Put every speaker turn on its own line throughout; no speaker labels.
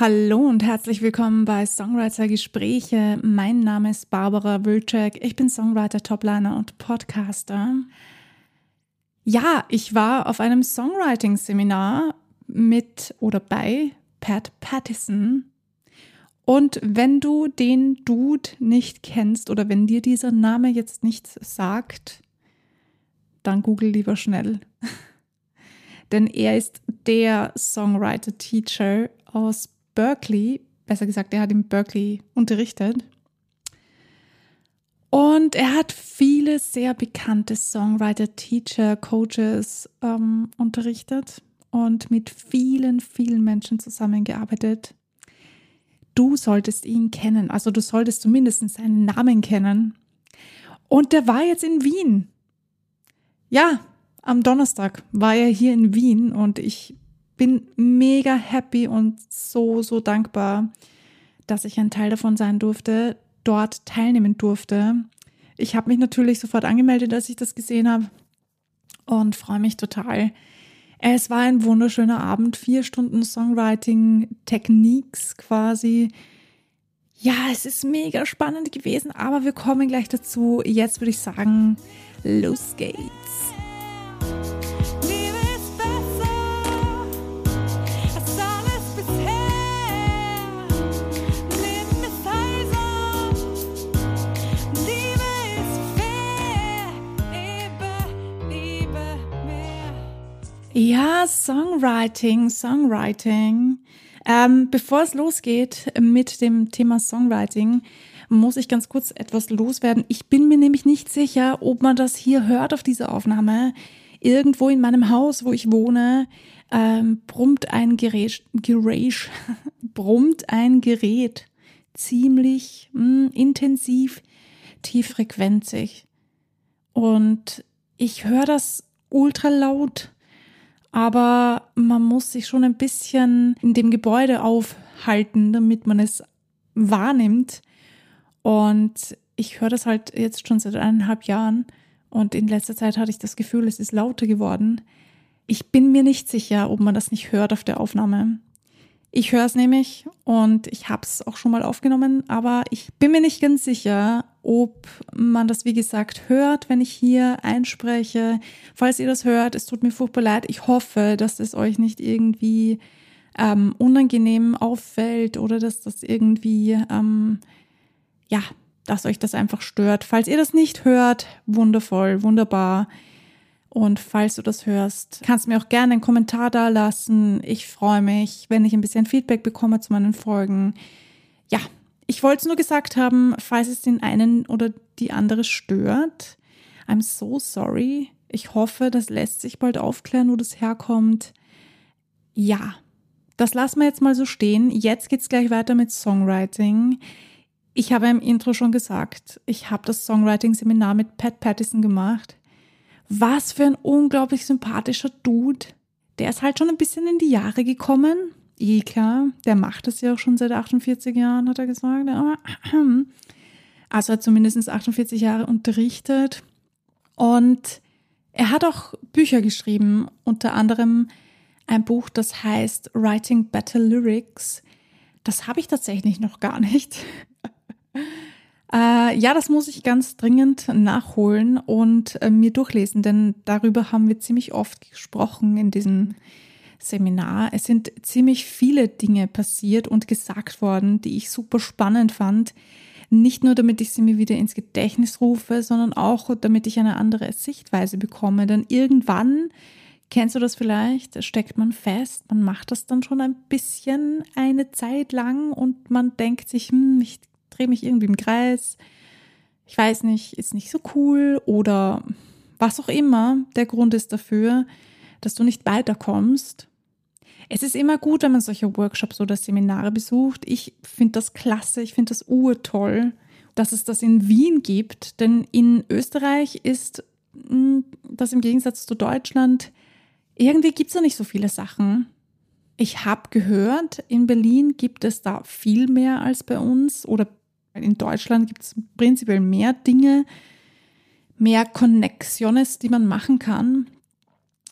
Hallo und herzlich willkommen bei Songwriter Gespräche. Mein Name ist Barbara Wilczek. Ich bin Songwriter, Topliner und Podcaster. Ja, ich war auf einem Songwriting-Seminar mit oder bei Pat Pattison. Und wenn du den Dude nicht kennst oder wenn dir dieser Name jetzt nichts sagt, dann google lieber schnell. Denn er ist der Songwriter-Teacher aus Berkeley, besser gesagt, er hat in Berkeley unterrichtet. Und er hat viele sehr bekannte Songwriter, Teacher, Coaches ähm, unterrichtet und mit vielen, vielen Menschen zusammengearbeitet. Du solltest ihn kennen, also du solltest zumindest seinen Namen kennen. Und der war jetzt in Wien. Ja, am Donnerstag war er hier in Wien und ich bin mega happy und so, so dankbar, dass ich ein Teil davon sein durfte, dort teilnehmen durfte. Ich habe mich natürlich sofort angemeldet, als ich das gesehen habe und freue mich total. Es war ein wunderschöner Abend, vier Stunden Songwriting, Techniques quasi. Ja, es ist mega spannend gewesen, aber wir kommen gleich dazu. Jetzt würde ich sagen, los geht's. Ja, Songwriting, Songwriting. Ähm, bevor es losgeht mit dem Thema Songwriting, muss ich ganz kurz etwas loswerden. Ich bin mir nämlich nicht sicher, ob man das hier hört auf dieser Aufnahme. Irgendwo in meinem Haus, wo ich wohne, ähm, brummt ein Gerät, Gerät brummt ein Gerät ziemlich mh, hm, intensiv, tieffrequenzig. Und ich höre das ultra laut aber man muss sich schon ein bisschen in dem Gebäude aufhalten, damit man es wahrnimmt. Und ich höre das halt jetzt schon seit eineinhalb Jahren und in letzter Zeit hatte ich das Gefühl, es ist lauter geworden. Ich bin mir nicht sicher, ob man das nicht hört auf der Aufnahme. Ich höre es nämlich und ich habe es auch schon mal aufgenommen, aber ich bin mir nicht ganz sicher, ob man das, wie gesagt, hört, wenn ich hier einspreche. Falls ihr das hört, es tut mir furchtbar leid. Ich hoffe, dass es euch nicht irgendwie ähm, unangenehm auffällt oder dass das irgendwie, ähm, ja, dass euch das einfach stört. Falls ihr das nicht hört, wundervoll, wunderbar. Und falls du das hörst, kannst du mir auch gerne einen Kommentar da lassen. Ich freue mich, wenn ich ein bisschen Feedback bekomme zu meinen Folgen. Ja, ich wollte es nur gesagt haben, falls es den einen oder die andere stört. I'm so sorry. Ich hoffe, das lässt sich bald aufklären, wo das herkommt. Ja, das lassen wir jetzt mal so stehen. Jetzt geht's gleich weiter mit Songwriting. Ich habe im Intro schon gesagt, ich habe das Songwriting-Seminar mit Pat Pattison gemacht. Was für ein unglaublich sympathischer Dude. Der ist halt schon ein bisschen in die Jahre gekommen. Eh klar, der macht das ja auch schon seit 48 Jahren, hat er gesagt. Also hat zumindest 48 Jahre unterrichtet. Und er hat auch Bücher geschrieben, unter anderem ein Buch, das heißt Writing Better Lyrics. Das habe ich tatsächlich noch gar nicht. Äh, ja, das muss ich ganz dringend nachholen und äh, mir durchlesen, denn darüber haben wir ziemlich oft gesprochen in diesem Seminar. Es sind ziemlich viele Dinge passiert und gesagt worden, die ich super spannend fand. Nicht nur, damit ich sie mir wieder ins Gedächtnis rufe, sondern auch, damit ich eine andere Sichtweise bekomme. Denn irgendwann, kennst du das vielleicht, steckt man fest, man macht das dann schon ein bisschen eine Zeit lang und man denkt sich, hm, ich drehe mich irgendwie im Kreis. Ich weiß nicht, ist nicht so cool oder was auch immer der Grund ist dafür, dass du nicht weiterkommst. Es ist immer gut, wenn man solche Workshops oder Seminare besucht. Ich finde das klasse, ich finde das urtoll, dass es das in Wien gibt, denn in Österreich ist hm, das im Gegensatz zu Deutschland, irgendwie gibt es da nicht so viele Sachen. Ich habe gehört, in Berlin gibt es da viel mehr als bei uns oder in Deutschland gibt es prinzipiell mehr Dinge, mehr Connexiones, die man machen kann.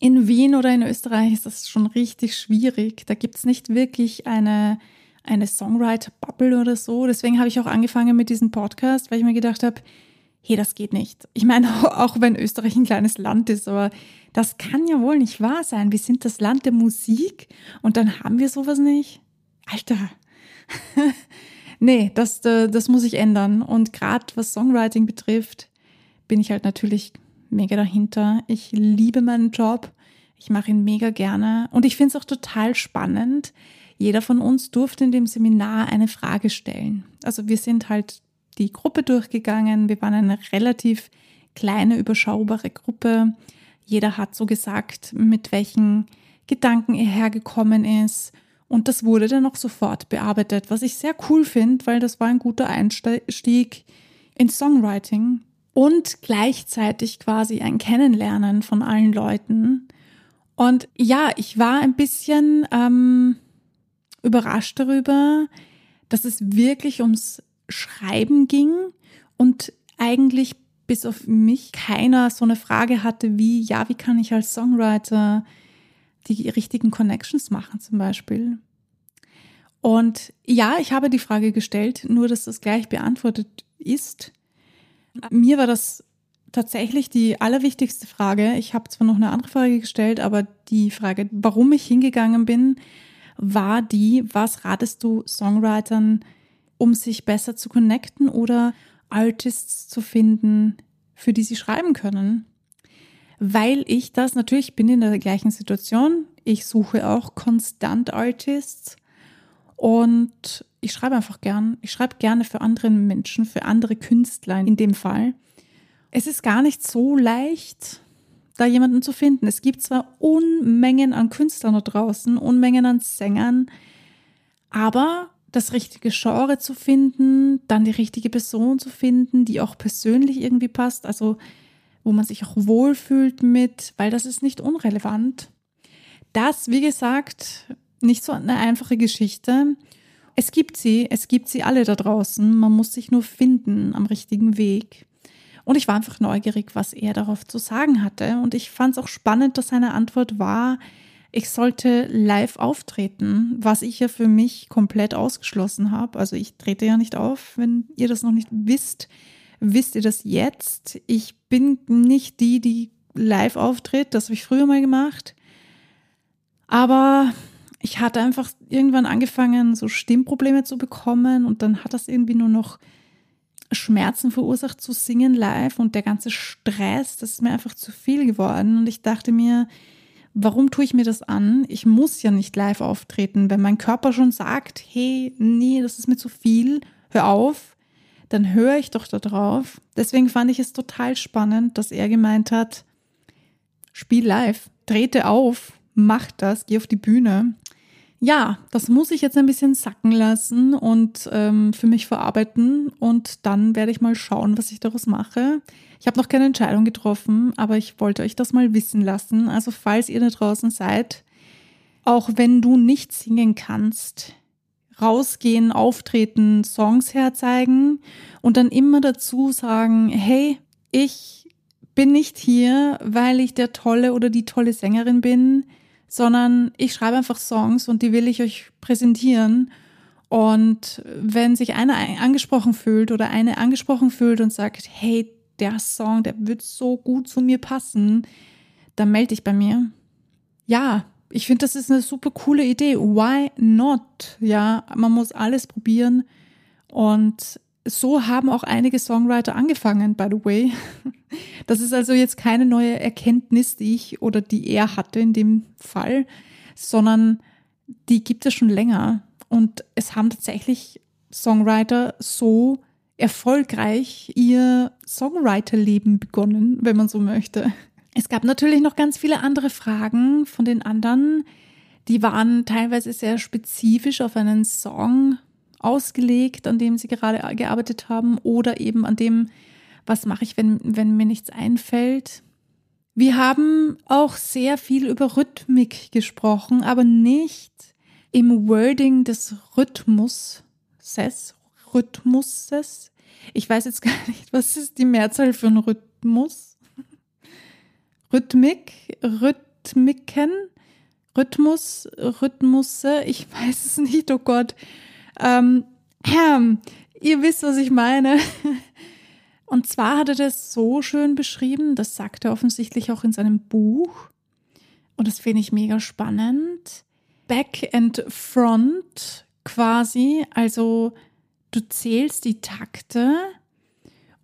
In Wien oder in Österreich ist das schon richtig schwierig. Da gibt es nicht wirklich eine eine Songwriter-Bubble oder so. Deswegen habe ich auch angefangen mit diesem Podcast, weil ich mir gedacht habe, hey, das geht nicht. Ich meine, auch wenn Österreich ein kleines Land ist, aber das kann ja wohl nicht wahr sein. Wir sind das Land der Musik und dann haben wir sowas nicht. Alter. nee, das, äh, das muss ich ändern. Und gerade was Songwriting betrifft, bin ich halt natürlich mega dahinter. Ich liebe meinen Job. Ich mache ihn mega gerne. Und ich finde es auch total spannend. Jeder von uns durfte in dem Seminar eine Frage stellen. Also wir sind halt die Gruppe durchgegangen. Wir waren eine relativ kleine, überschaubare Gruppe. Jeder hat so gesagt, mit welchen Gedanken er hergekommen ist. Und das wurde dann auch sofort bearbeitet, was ich sehr cool finde, weil das war ein guter Einstieg in Songwriting und gleichzeitig quasi ein Kennenlernen von allen Leuten. Und ja, ich war ein bisschen ähm, überrascht darüber, dass es wirklich ums Schreiben ging und eigentlich bis auf mich keiner so eine Frage hatte wie, ja, wie kann ich als Songwriter die richtigen Connections machen zum Beispiel. Und ja, ich habe die Frage gestellt, nur dass das gleich beantwortet ist. Mir war das tatsächlich die allerwichtigste Frage. Ich habe zwar noch eine andere Frage gestellt, aber die Frage, warum ich hingegangen bin, war die, was ratest du Songwritern, um sich besser zu connecten oder Artists zu finden, für die sie schreiben können? Weil ich das natürlich bin in der gleichen Situation. Ich suche auch konstant Artists und ich schreibe einfach gern. Ich schreibe gerne für andere Menschen, für andere Künstler in dem Fall. Es ist gar nicht so leicht, da jemanden zu finden. Es gibt zwar Unmengen an Künstlern da draußen, Unmengen an Sängern, aber das richtige Genre zu finden, dann die richtige Person zu finden, die auch persönlich irgendwie passt, also wo man sich auch wohlfühlt mit, weil das ist nicht unrelevant. Das, wie gesagt, nicht so eine einfache Geschichte. Es gibt sie, es gibt sie alle da draußen. Man muss sich nur finden am richtigen Weg. Und ich war einfach neugierig, was er darauf zu sagen hatte. Und ich fand es auch spannend, dass seine Antwort war, ich sollte live auftreten, was ich ja für mich komplett ausgeschlossen habe. Also ich trete ja nicht auf, wenn ihr das noch nicht wisst. Wisst ihr das jetzt? Ich bin nicht die, die live auftritt. Das habe ich früher mal gemacht. Aber ich hatte einfach irgendwann angefangen, so Stimmprobleme zu bekommen und dann hat das irgendwie nur noch Schmerzen verursacht zu singen live und der ganze Stress, das ist mir einfach zu viel geworden und ich dachte mir, warum tue ich mir das an? Ich muss ja nicht live auftreten. Wenn mein Körper schon sagt, hey, nee, das ist mir zu viel, hör auf, dann höre ich doch da drauf. Deswegen fand ich es total spannend, dass er gemeint hat, spiel live, trete auf, mach das, geh auf die Bühne ja, das muss ich jetzt ein bisschen sacken lassen und ähm, für mich verarbeiten und dann werde ich mal schauen, was ich daraus mache. Ich habe noch keine Entscheidung getroffen, aber ich wollte euch das mal wissen lassen. Also falls ihr da draußen seid, auch wenn du nicht singen kannst, rausgehen, auftreten, Songs herzeigen und dann immer dazu sagen, hey, ich bin nicht hier, weil ich der tolle oder die tolle Sängerin bin sondern ich schreibe einfach Songs und die will ich euch präsentieren. Und wenn sich einer angesprochen fühlt oder eine angesprochen fühlt und sagt, hey, der Song, der wird so gut zu mir passen, dann melde dich bei mir. Ja, ich finde, das ist eine super coole Idee. Why not? Ja, man muss alles probieren. Und so haben auch einige Songwriter angefangen, by the way. Das ist also jetzt keine neue Erkenntnis, die ich oder die er hatte in dem Fall, sondern die gibt es schon länger. Und es haben tatsächlich Songwriter so erfolgreich ihr Songwriterleben begonnen, wenn man so möchte. Es gab natürlich noch ganz viele andere Fragen von den anderen. Die waren teilweise sehr spezifisch auf einen Song ausgelegt, an dem sie gerade gearbeitet haben oder eben an dem, was mache ich, wenn, wenn mir nichts einfällt. Wir haben auch sehr viel über Rhythmik gesprochen, aber nicht im Wording des Rhythmuses, Rhythmuses. Ich weiß jetzt gar nicht, was ist die Mehrzahl für einen Rhythmus? Rhythmik, Rhythmiken, Rhythmus, Rhythmusse, ich weiß es nicht, oh Gott. Ähm, ihr wisst, was ich meine. Und zwar hat er das so schön beschrieben, das sagt er offensichtlich auch in seinem Buch. Und das finde ich mega spannend. Back and Front quasi, also du zählst die Takte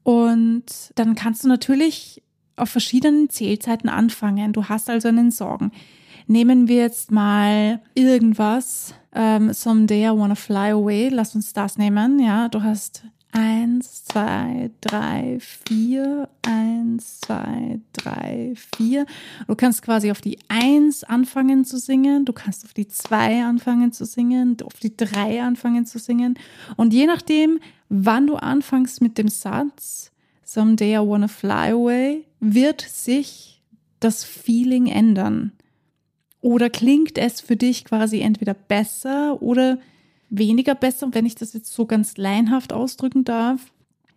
und dann kannst du natürlich auf verschiedenen Zählzeiten anfangen. Du hast also einen Sorgen. Nehmen wir jetzt mal irgendwas, ähm, Someday I Wanna Fly Away, lass uns das nehmen, ja, du hast eins, zwei, drei, vier, eins, zwei, drei, vier. Du kannst quasi auf die eins anfangen zu singen, du kannst auf die zwei anfangen zu singen, auf die drei anfangen zu singen. Und je nachdem, wann du anfängst mit dem Satz, Someday I wanna fly away, wird sich das Feeling ändern. Oder klingt es für dich quasi entweder besser oder weniger besser, wenn ich das jetzt so ganz leinhaft ausdrücken darf.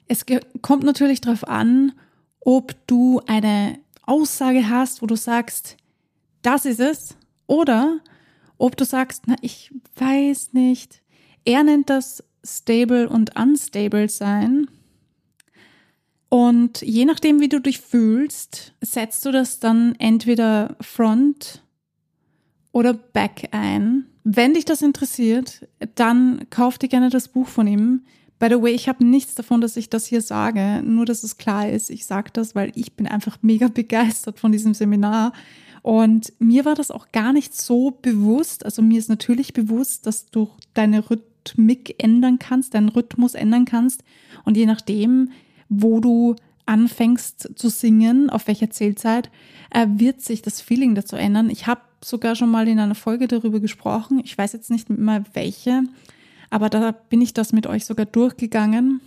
Es kommt natürlich darauf an, ob du eine Aussage hast, wo du sagst, das ist es, oder ob du sagst, na, ich weiß nicht. Er nennt das stable und unstable sein. Und je nachdem, wie du dich fühlst, setzt du das dann entweder front oder back ein. Wenn dich das interessiert, dann kauf dir gerne das Buch von ihm. By the way, ich habe nichts davon, dass ich das hier sage, nur dass es klar ist. Ich sage das, weil ich bin einfach mega begeistert von diesem Seminar. Und mir war das auch gar nicht so bewusst. Also mir ist natürlich bewusst, dass du deine Rhythmik ändern kannst, deinen Rhythmus ändern kannst. Und je nachdem, wo du anfängst zu singen, auf welcher Zählzeit, äh, wird sich das Feeling dazu ändern. Ich habe sogar schon mal in einer Folge darüber gesprochen. Ich weiß jetzt nicht mehr welche, aber da bin ich das mit euch sogar durchgegangen.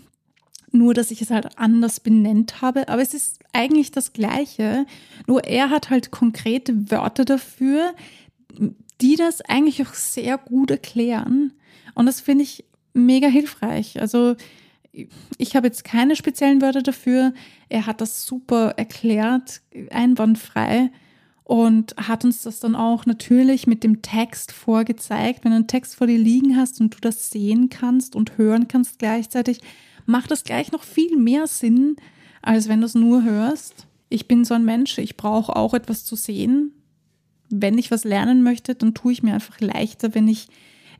Nur, dass ich es halt anders benennt habe. Aber es ist eigentlich das Gleiche. Nur er hat halt konkrete Wörter dafür, die das eigentlich auch sehr gut erklären. Und das finde ich mega hilfreich. Also ich habe jetzt keine speziellen Wörter dafür. Er hat das super erklärt, einwandfrei und hat uns das dann auch natürlich mit dem Text vorgezeigt. Wenn du einen Text vor dir liegen hast und du das sehen kannst und hören kannst gleichzeitig, macht das gleich noch viel mehr Sinn, als wenn du es nur hörst. Ich bin so ein Mensch, ich brauche auch etwas zu sehen. Wenn ich was lernen möchte, dann tue ich mir einfach leichter, wenn ich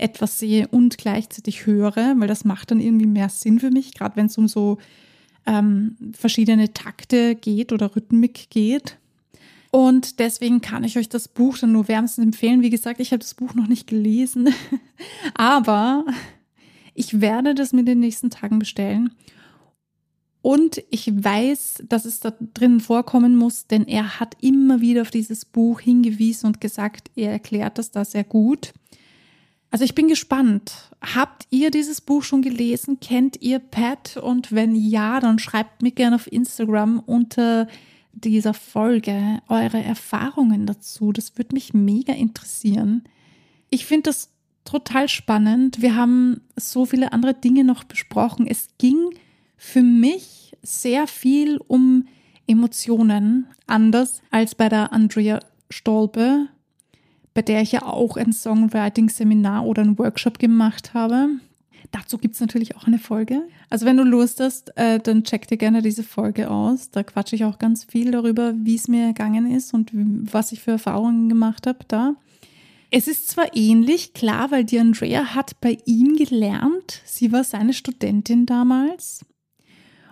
etwas sehe und gleichzeitig höre, weil das macht dann irgendwie mehr Sinn für mich, gerade wenn es um so ähm, verschiedene Takte geht oder Rhythmik geht. Und deswegen kann ich euch das Buch dann nur wärmstens empfehlen. Wie gesagt, ich habe das Buch noch nicht gelesen, aber ich werde das mir in den nächsten Tagen bestellen. Und ich weiß, dass es da drin vorkommen muss, denn er hat immer wieder auf dieses Buch hingewiesen und gesagt, er erklärt das da sehr gut. Also ich bin gespannt. Habt ihr dieses Buch schon gelesen? Kennt ihr Pat? Und wenn ja, dann schreibt mir gerne auf Instagram unter dieser Folge eure Erfahrungen dazu. Das würde mich mega interessieren. Ich finde das total spannend. Wir haben so viele andere Dinge noch besprochen. Es ging für mich sehr viel um Emotionen, anders als bei der Andrea Stolpe, bei der ich ja auch ein Songwriting-Seminar oder einen Workshop gemacht habe. Dazu gibt es natürlich auch eine Folge. Also wenn du Lust hast, äh, dann check dir gerne diese Folge aus. Da quatsche ich auch ganz viel darüber, wie es mir ergangen ist und was ich für Erfahrungen gemacht habe da. Es ist zwar ähnlich, klar, weil die Andrea hat bei ihm gelernt. Sie war seine Studentin damals.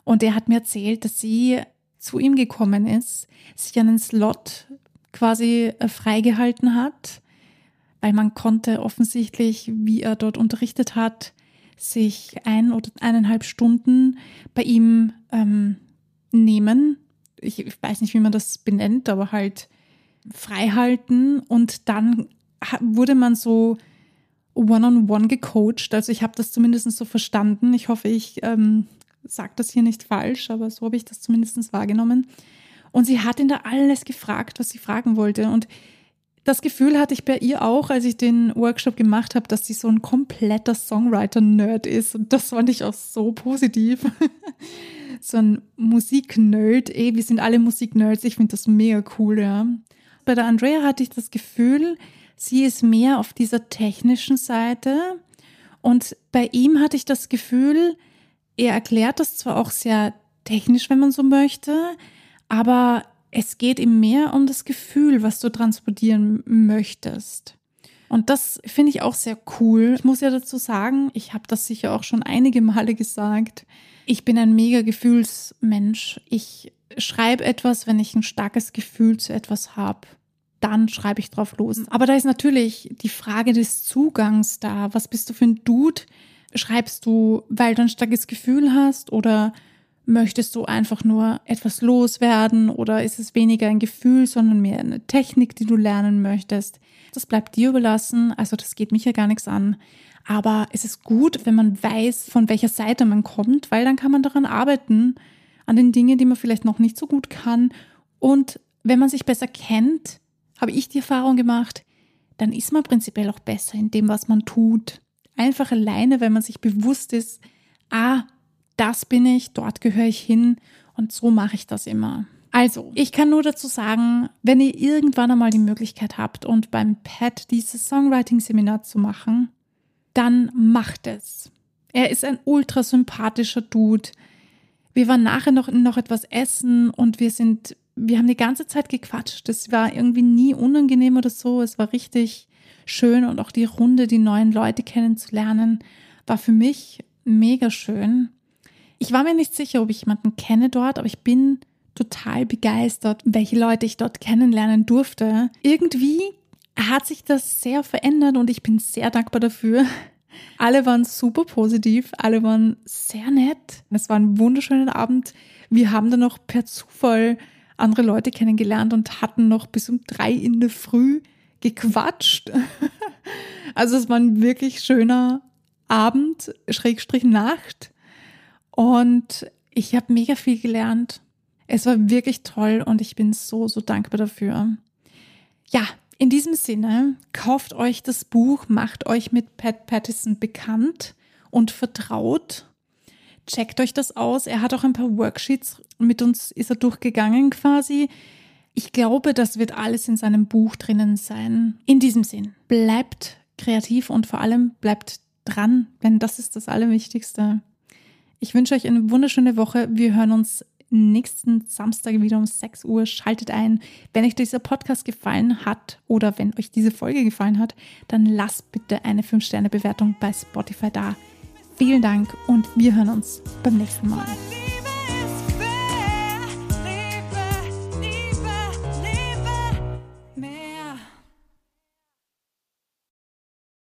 Und er hat mir erzählt, dass sie zu ihm gekommen ist, sich einen Slot quasi äh, freigehalten hat, weil man konnte offensichtlich, wie er dort unterrichtet hat, sich ein oder eineinhalb Stunden bei ihm ähm, nehmen. Ich, ich weiß nicht, wie man das benennt, aber halt freihalten und dann wurde man so one-on-one -on -one gecoacht. Also ich habe das zumindest so verstanden. Ich hoffe, ich ähm, sage das hier nicht falsch, aber so habe ich das zumindest wahrgenommen. Und sie hat ihn da alles gefragt, was sie fragen wollte. Und das Gefühl hatte ich bei ihr auch, als ich den Workshop gemacht habe, dass sie so ein kompletter Songwriter-Nerd ist. Und das fand ich auch so positiv. so ein Musik-Nerd. Ey, wir sind alle Musik-Nerds. Ich finde das mega cool, ja. Bei der Andrea hatte ich das Gefühl, sie ist mehr auf dieser technischen Seite Und bei ihm hatte ich das Gefühl, er erklärt das zwar auch sehr technisch, wenn man so möchte, aber es geht ihm mehr um das Gefühl, was du transportieren möchtest. Und das finde ich auch sehr cool. Ich muss ja dazu sagen, ich habe das sicher auch schon einige Male gesagt. Ich bin ein mega Gefühlsmensch. Ich schreibe etwas, wenn ich ein starkes Gefühl zu etwas habe. Dann schreibe ich drauf los. Aber da ist natürlich die Frage des Zugangs da. Was bist du für ein Dude? Schreibst du, weil du ein starkes Gefühl hast oder möchtest du einfach nur etwas loswerden oder ist es weniger ein Gefühl, sondern mehr eine Technik, die du lernen möchtest? Das bleibt dir überlassen. Also das geht mich ja gar nichts an. Aber es ist gut, wenn man weiß, von welcher Seite man kommt, weil dann kann man daran arbeiten, an den Dingen, die man vielleicht noch nicht so gut kann. Und wenn man sich besser kennt, habe ich die Erfahrung gemacht, dann ist man prinzipiell auch besser in dem, was man tut. Einfach alleine, wenn man sich bewusst ist, ah, das bin ich, dort gehöre ich hin und so mache ich das immer. Also, ich kann nur dazu sagen, wenn ihr irgendwann einmal die Möglichkeit habt und beim Pat dieses Songwriting-Seminar zu machen, dann macht es. Er ist ein ultra sympathischer Dude. Wir waren nachher noch, noch etwas essen und wir sind, wir haben die ganze Zeit gequatscht. Es war irgendwie nie unangenehm oder so. Es war richtig schön und auch die Runde, die neuen Leute kennenzulernen, war für mich mega schön. Ich war mir nicht sicher, ob ich jemanden kenne dort, aber ich bin total begeistert, welche Leute ich dort kennenlernen durfte. Irgendwie hat sich das sehr verändert und ich bin sehr dankbar dafür. Alle waren super positiv, alle waren sehr nett. Es war ein wunderschöner Abend. Wir haben dann noch per Zufall andere Leute kennengelernt und hatten noch bis um drei in der Früh gequatscht. Also es war ein wirklich schöner Abend, Schrägstrich Nacht. Und ich habe mega viel gelernt. Es war wirklich toll und ich bin so, so dankbar dafür. Ja, in diesem Sinne, kauft euch das Buch, macht euch mit Pat Pattison bekannt und vertraut. Checkt euch das aus. Er hat auch ein paar Worksheets mit uns, ist er durchgegangen quasi. Ich glaube, das wird alles in seinem Buch drinnen sein. In diesem Sinn, bleibt kreativ und vor allem bleibt dran, denn das ist das Allerwichtigste. Ich wünsche euch eine wunderschöne Woche. Wir hören uns nächsten Samstag wieder um 6 Uhr. Schaltet ein. Wenn euch dieser Podcast gefallen hat oder wenn euch diese Folge gefallen hat, dann lasst bitte eine 5-Sterne-Bewertung bei Spotify da. Vielen Dank und wir hören uns beim nächsten Mal.